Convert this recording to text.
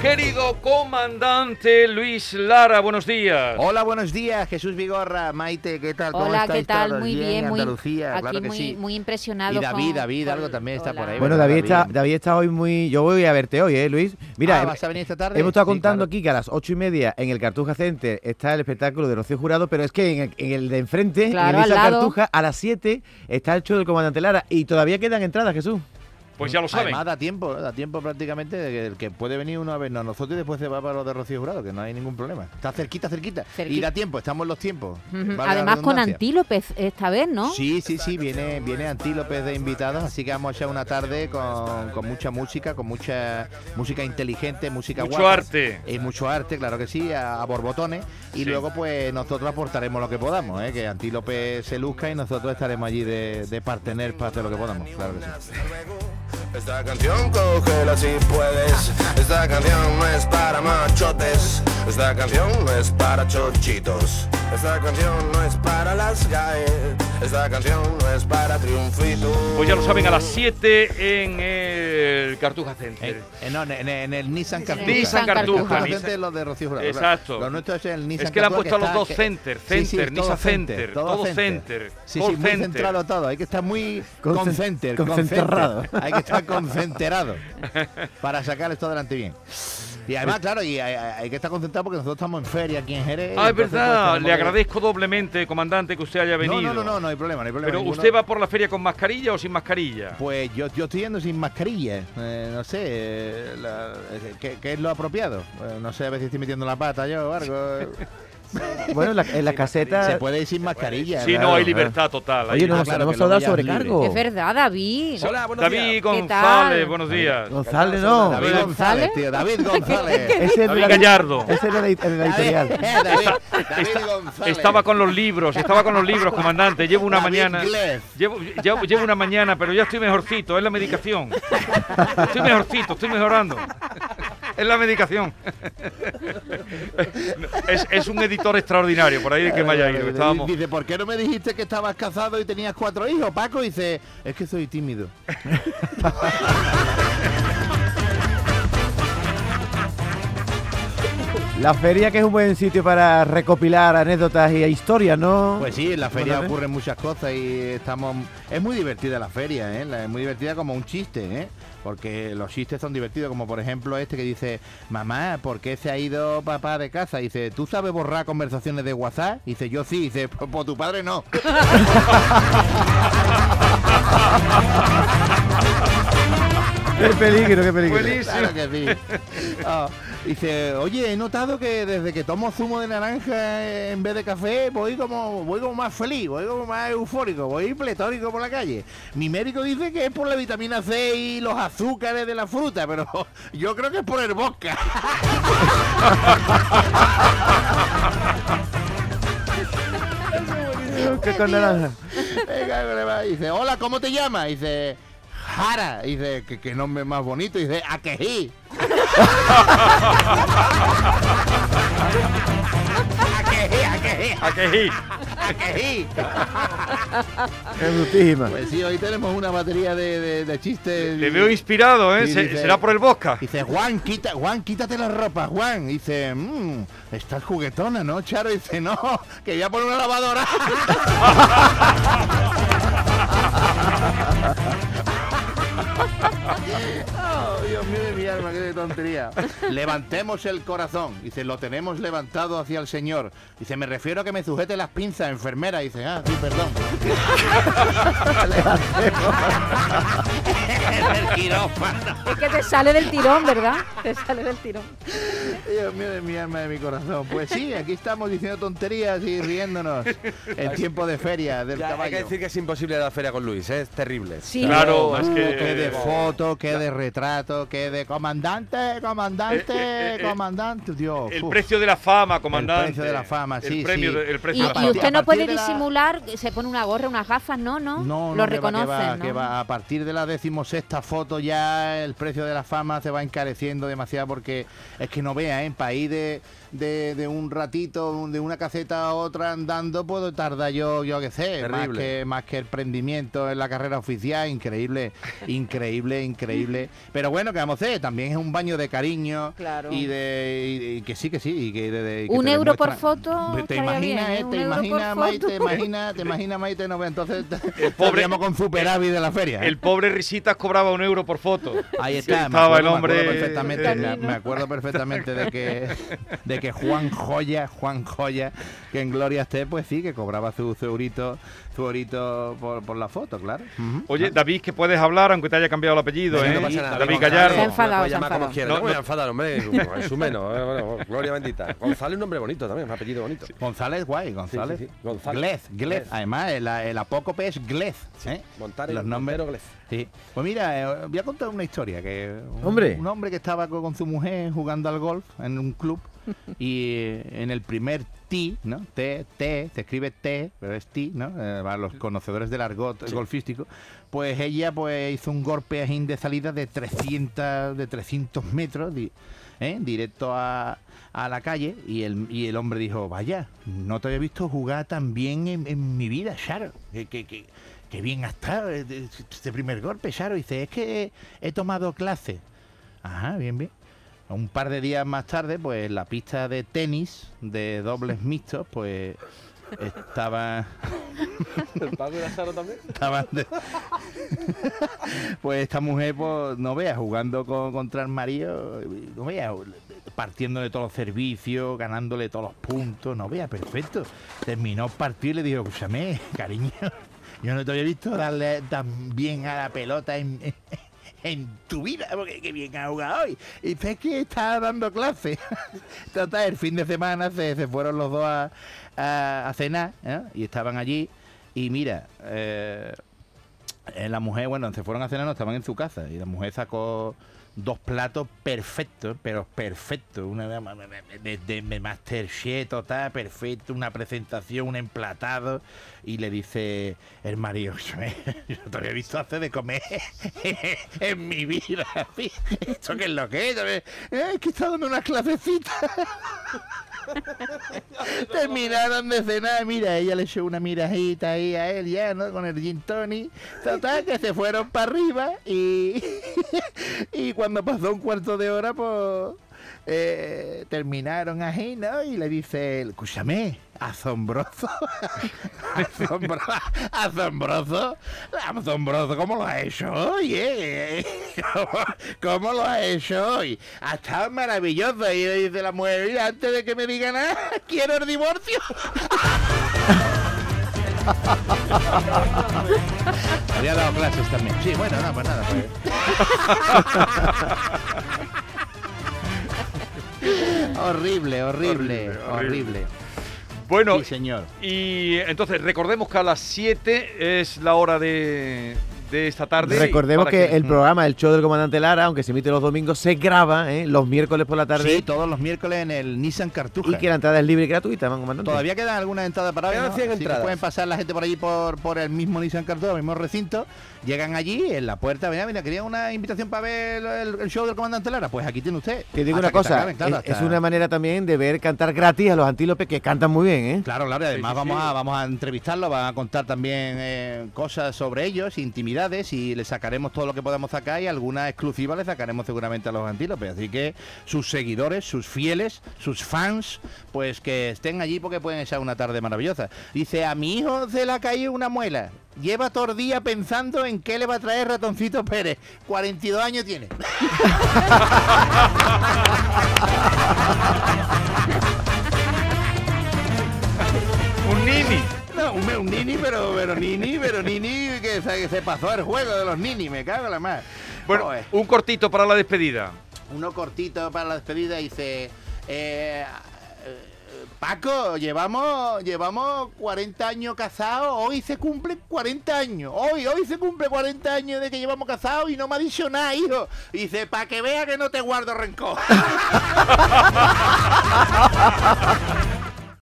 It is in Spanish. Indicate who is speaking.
Speaker 1: Querido comandante Luis Lara, buenos días.
Speaker 2: Hola, buenos días, Jesús Vigorra, Maite, ¿qué tal? ¿Cómo
Speaker 3: Hola, ¿qué tal?
Speaker 2: todos?
Speaker 3: Muy bien, muy,
Speaker 2: Andalucía,
Speaker 3: aquí
Speaker 2: claro que
Speaker 3: muy,
Speaker 2: sí.
Speaker 3: muy impresionado.
Speaker 2: Y David,
Speaker 3: con-
Speaker 2: David,
Speaker 3: con-
Speaker 2: algo también está por ahí.
Speaker 4: Bueno,
Speaker 2: ¿verdad,
Speaker 4: David está, David está hoy muy... Yo voy a verte hoy, ¿eh, Luis? Mira,
Speaker 2: Ah, ¿vas a venir esta tarde?
Speaker 4: hemos estado
Speaker 2: Sí,
Speaker 4: contando
Speaker 2: claro.
Speaker 4: aquí que a las ocho y media en el Cartuja Center está el espectáculo de Rocío Jurado, pero es que en el, en el de enfrente,
Speaker 3: Claro,
Speaker 4: en
Speaker 3: lado.
Speaker 4: Cartuja, a las 7 está el show del Comandante Lara y todavía quedan entradas, Jesús.
Speaker 1: Pues ya lo saben.
Speaker 2: Además, da tiempo, da tiempo prácticamente de que el que puede venir uno a vernos a nosotros y después se va para los de Rocío Jurado, que no hay ningún problema. Está cerquita, cerquita. Y da tiempo, estamos en los tiempos.
Speaker 3: Además con
Speaker 2: redundancia.
Speaker 3: Antílope esta vez, ¿no?
Speaker 2: Sí, sí, sí, viene, viene Antílopes de invitados, así que vamos a echar una tarde con, con mucha música, con mucha música inteligente, música
Speaker 1: Mucho
Speaker 2: guapa.
Speaker 1: arte.
Speaker 2: Y mucho arte, claro que sí, a, a borbotones. Y
Speaker 1: Sí.
Speaker 2: luego, pues, nosotros aportaremos lo que podamos, ¿eh? que Antílope se luzca y nosotros estaremos allí de, de partener para hacer lo que podamos, claro que sí.
Speaker 5: Esta canción cógela si puedes. Esta canción no es para machotes. Esta canción no es para chochitos. Esta canción no es para las GAE. Esta canción no es para triunfitos.
Speaker 1: Pues ya lo saben, a las 7 en el Cartuja Center.
Speaker 2: En, en- no, en- en el Nissan Cartuja.
Speaker 1: Nissan Cartuja,
Speaker 2: Cartuja
Speaker 1: Nissan-
Speaker 2: Center, los de Rocío Jurado.
Speaker 1: Exacto.
Speaker 2: Lo nuestro es el Nissan
Speaker 1: Es que le han puesto a los dos
Speaker 2: que-
Speaker 1: center,
Speaker 2: Sí, sí,
Speaker 1: center,
Speaker 2: todo
Speaker 1: Nissan Center, todo center,
Speaker 2: Sí,
Speaker 1: call
Speaker 2: sí, muy
Speaker 1: center.
Speaker 2: centrado todo. Hay que estar muy concenter,
Speaker 4: concentrado.
Speaker 2: Hay que estar concentrado para sacar esto adelante bien. Y además, claro, y hay, hay que estar concentrado porque nosotros estamos en feria aquí en Jerez.
Speaker 1: Ah, es
Speaker 2: pues,
Speaker 1: verdad. Le agradezco doblemente, comandante, que usted haya venido.
Speaker 2: No, no, no, no, no hay problema, no hay problema.
Speaker 1: Pero
Speaker 2: ninguno.
Speaker 1: usted va por la feria con mascarilla o sin mascarilla.
Speaker 2: Pues yo, yo estoy yendo sin mascarilla. eh, no sé, eh, la- eh, ¿qué, qué es lo apropiado? Eh, no sé, a si estoy metiendo la pata yo o algo.
Speaker 4: Bueno, en la, en la caseta...
Speaker 2: Se puede ir sin mascarilla.
Speaker 1: Sí, no,
Speaker 2: claro.
Speaker 1: hay libertad total.
Speaker 4: Oye, no nos,
Speaker 2: claro,
Speaker 4: no ha dado sobrecargo.
Speaker 3: Es verdad, David.
Speaker 6: Hola, buenos
Speaker 1: David
Speaker 6: días.
Speaker 3: ¿Qué
Speaker 1: González, buenos días.
Speaker 4: González, no.
Speaker 2: David
Speaker 3: González.
Speaker 2: Tío. David González.
Speaker 4: Ese
Speaker 1: David
Speaker 4: la-
Speaker 1: Gallardo.
Speaker 4: Ese era de la editorial.
Speaker 2: David, David, David González.
Speaker 1: Estaba con los libros, estaba con los libros, comandante. Llevo una
Speaker 2: David
Speaker 1: mañana. Llevo, llevo, llevo una mañana, pero ya estoy mejorcito, es la medicación. Estoy mejorcito, estoy mejorando. Es la medicación. Es, es un editor extraordinario, por ahí de que me haya ido. Estábamos...
Speaker 2: Dice, ¿por qué no me dijiste que estabas casado y tenías cuatro hijos, Paco? Dice, es que soy tímido.
Speaker 4: La feria que es un buen sitio para recopilar anécdotas y historias, ¿no?
Speaker 2: Pues sí, en la feria ocurren muchas cosas y estamos... Es muy divertida la feria, ¿eh? Es muy divertida como un chiste, ¿eh? Porque los chistes son divertidos, como por ejemplo este que dice, mamá, ¿por qué se ha ido papá de casa? Dice, ¿tú sabes borrar conversaciones de WhatsApp? Dice, yo sí. Dice, pues, tu padre no.
Speaker 4: ¡Qué peligro, qué peligro!
Speaker 1: Buenísimo.
Speaker 2: Claro que sí. Ah, dice, oye, he notado que desde que tomo zumo de naranja en vez de café, voy como, voy como más feliz, voy como más eufórico, voy pletórico por la calle. Mi médico dice que es por la vitamina C y los azúcares de la fruta, pero yo creo que es por el vodka.
Speaker 4: ¿Qué con naranja?
Speaker 2: Venga. Dice, hola, ¿cómo te llamas? Dice, Jara. Dice, ¿qué, qué nombre más bonito? Dice, Akejí. Akejí, Akejí,
Speaker 1: ¿A qué sí?
Speaker 2: Akejí.
Speaker 4: Es brutísima.
Speaker 2: Pues sí, hoy tenemos una batería de, de- de chistes.
Speaker 1: Te veo inspirado, ¿eh?
Speaker 2: Sí,
Speaker 1: Se-
Speaker 2: dice-
Speaker 1: ¿Será por el Bosca?
Speaker 2: Dice, Juan, quita, Juan, quítate la ropa, Juan. Dice, mmm, estás juguetona, ¿no, Charo? Dice, no, que voy a poner una lavadora. Oh, Dios mío de mi alma, qué de tontería. Levantemos el corazón. Dice, lo tenemos levantado hacia el Señor. Dice, me refiero a que me sujete las pinzas, enfermera. Dice, ah, sí, perdón. el quirófano.
Speaker 3: Es que te sale del tirón, ¿verdad? Te sale del tirón.
Speaker 2: Dios mío de mi alma, de mi corazón. Pues sí, aquí estamos diciendo tonterías y riéndonos en tiempo de feria del
Speaker 6: Ya, hay que
Speaker 2: caballo.
Speaker 6: decir que es imposible la feria con Luis, ¿eh? es terrible.
Speaker 3: Sí.
Speaker 1: Claro, es
Speaker 2: Uh,
Speaker 1: que...
Speaker 2: qué de foto, qué de retrato, qué de comandante, comandante,
Speaker 1: Eh, eh,
Speaker 2: comandante, Dios.
Speaker 1: El
Speaker 2: uf.
Speaker 1: precio de la fama, comandante.
Speaker 2: precio de la fama, sí,
Speaker 1: El premio,
Speaker 2: sí.
Speaker 1: el
Speaker 3: Y,
Speaker 1: precio de la
Speaker 3: y usted no puede
Speaker 2: de la-
Speaker 3: disimular, se pone una gorra, unas gafas, no, no.
Speaker 2: No, no,
Speaker 3: Lo
Speaker 2: que que
Speaker 3: reconoce,
Speaker 2: va,
Speaker 3: ¿no?
Speaker 2: que va. A partir de la decimosexta foto ya el precio de la fama se va encareciendo demasiado porque es que no ¿eh? en país de, de, de un ratito, de una caseta a otra andando, puedo tardar yo, yo qué sé, más que, más que el prendimiento en la carrera oficial, increíble, increíble, increíble. Pero bueno, que vamos a hacer, también es un baño de cariño
Speaker 3: Claro.
Speaker 2: y de y- y que sí, que sí, y que, de- de- que
Speaker 3: Un
Speaker 2: te
Speaker 3: euro por foto
Speaker 2: Te imaginas,
Speaker 3: bien,
Speaker 2: ¿eh?
Speaker 3: ¿eh?
Speaker 2: Te imaginas, Maite, te imaginas, te imaginas, Maite, no, entonces
Speaker 1: pobre-
Speaker 2: estaríamos con superávit de la feria. ¿eh?
Speaker 1: El pobre Risitas cobraba un euro por foto.
Speaker 2: Ahí
Speaker 1: Sí,
Speaker 2: está, me
Speaker 1: estaba el
Speaker 2: acuerdo, me
Speaker 1: hombre.
Speaker 2: acuerdo perfectamente, me, me acuerdo perfectamente de que de que Juan Joya, Juan Joya, que en Gloria esté, pues sí, que cobraba su, su eurito, su eurito por, por la foto, claro.
Speaker 1: Oye, David, que puedes hablar aunque te haya cambiado el apellido,
Speaker 6: Sí,
Speaker 1: ¿eh?
Speaker 6: no pasa nada.
Speaker 1: David Gallardo.
Speaker 3: Se ha enfadado, se
Speaker 6: como
Speaker 3: enfadado.
Speaker 6: quiera.
Speaker 1: No,
Speaker 6: No, voy a enfadar, hombre. Es su menos. eh, bueno, gloria bendita. González es un nombre bonito también, un apellido bonito.
Speaker 2: González, guay, González.
Speaker 6: sí, sí. González.
Speaker 2: Glez, Glez.
Speaker 6: Glez.
Speaker 2: Además, el, el apócope es Glez. ¿eh?
Speaker 6: Montar
Speaker 2: Los nombres.
Speaker 6: Montero Glez.
Speaker 2: Sí. Pues mira, eh, voy a contar una historia que un,
Speaker 4: Hombre.
Speaker 2: un hombre que estaba co- con, su mujer jugando al golf en un club y eh, en el primer tee, ¿no? T, T, se escribe T, pero es tee, ¿no? Eh, para los conocedores del argot golfístico, pues ella pues hizo un golpe ajín de salida de 300 de 300 metros di- ¿eh? directo a, a la calle y el, y el hombre dijo, vaya, no te había visto jugar tan bien en, en mi vida, Sharon. Que, que, que- que bien has estado este primer golpe, Sharon. Dice, es que he, he tomado clase. Ajá, bien, bien. Un par de días más tarde, pues la pista de tenis de dobles mixtos, pues estaba
Speaker 6: ¿El Paco y la Sara también?
Speaker 2: estaban de- pues esta mujer pues no veas jugando con- contra el marido no veas partiéndole todos los servicios ganándole todos los puntos no veas perfecto terminó el partido y le dijo escúchame cariño yo no te había visto darle tan bien a la pelota en, en tu vida porque qué bien ha jugado hoy y "Es que estaba dando clase Total, el fin de semana se, se fueron los dos a, a- a cenar ¿eh? y estaban allí. Y mira, eh, eh, la mujer, bueno, se fueron a cenar, no estaban en su casa. Y la mujer sacó dos platos perfectos, pero perfectos. Una de, de, de- total, perfecto. Una presentación, un emplatado. Y le dice el marido, yo no te había visto hacer de comer en mi vida. ¿Esto qué es lo que es? "Eh, Es que está dando unas clasecitas. Terminaron de cenar, mira, ella le echó una mirajita ahí a él ya, ¿no? Con el gin tonic. Total, que se fueron para arriba y, y cuando pasó un cuarto de hora, pues eh, terminaron ahí, ¿no? Y le dice, él, escúchame, asombroso. asombroso, asombroso, asombroso, ¿cómo lo has hecho hoy, eh? ¿Cómo, lo has hecho hoy? Ha estado maravilloso. Y le dice la mujer, antes de que me diga nada, quiero el divorcio. Había dado clases también. Sí, bueno, no, pues nada, pues. horrible, horrible,
Speaker 1: Horrible. Bueno,
Speaker 2: Sí, señor.
Speaker 1: y entonces recordemos que a las 7 es la hora de, de esta tarde.
Speaker 4: Recordemos que el programa, el show del comandante Lara, aunque se emite los domingos, se graba ¿eh? los miércoles por la tarde
Speaker 2: Sí, todos los miércoles en el Nissan Cartuja.
Speaker 4: y que la entrada es libre y gratuita, man, comandante.
Speaker 2: Todavía quedan algunas entradas para hoy,
Speaker 6: Quedan
Speaker 2: ¿no?
Speaker 6: 100
Speaker 2: Así que
Speaker 6: entradas.
Speaker 2: pueden pasar la gente por allí por, por el mismo Nissan Cartuja, el mismo recinto. Llegan allí, en la puerta, mira, mira, quería una invitación para ver el, el show del comandante Lara. Pues aquí tiene usted.
Speaker 4: Te digo
Speaker 2: Hasta
Speaker 4: una cosa,
Speaker 2: acaben, claro,
Speaker 4: es, una manera también de ver cantar gratis a los antílopes que cantan muy bien, ¿eh?
Speaker 2: Claro, claro, y además
Speaker 1: sí,
Speaker 2: vamos,
Speaker 1: sí.
Speaker 2: A, vamos a entrevistarlo, van a contar también eh, cosas sobre ellos, y le sacaremos todo lo que podamos sacar y alguna exclusiva le sacaremos seguramente a los antílopes. Así que sus seguidores, sus fieles, sus fans, pues que estén allí porque pueden echar una tarde maravillosa. Dice, a mi hijo se le ha caído una muela. Lleva todo el día pensando en qué le va a traer ratoncito Pérez. 42 años tiene.
Speaker 1: Un nini.
Speaker 2: No, un, un nini, pero, pero nini, pero nini que se, que se pasó el juego de los nini, me cago en la más.
Speaker 1: Bueno,
Speaker 2: Joder.
Speaker 1: un cortito para la despedida.
Speaker 2: uno cortito para la despedida dice eh, Paco, llevamos llevamos 40 años casados, hoy se cumplen 40 años, hoy, hoy se cumple 40 años de que llevamos casados y no me ha dicho nada, hijo. Y dice, para que vea que no te guardo rencor.